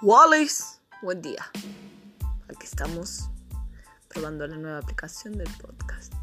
Wallace, buen día. Aquí estamos probando la nueva aplicación del podcast.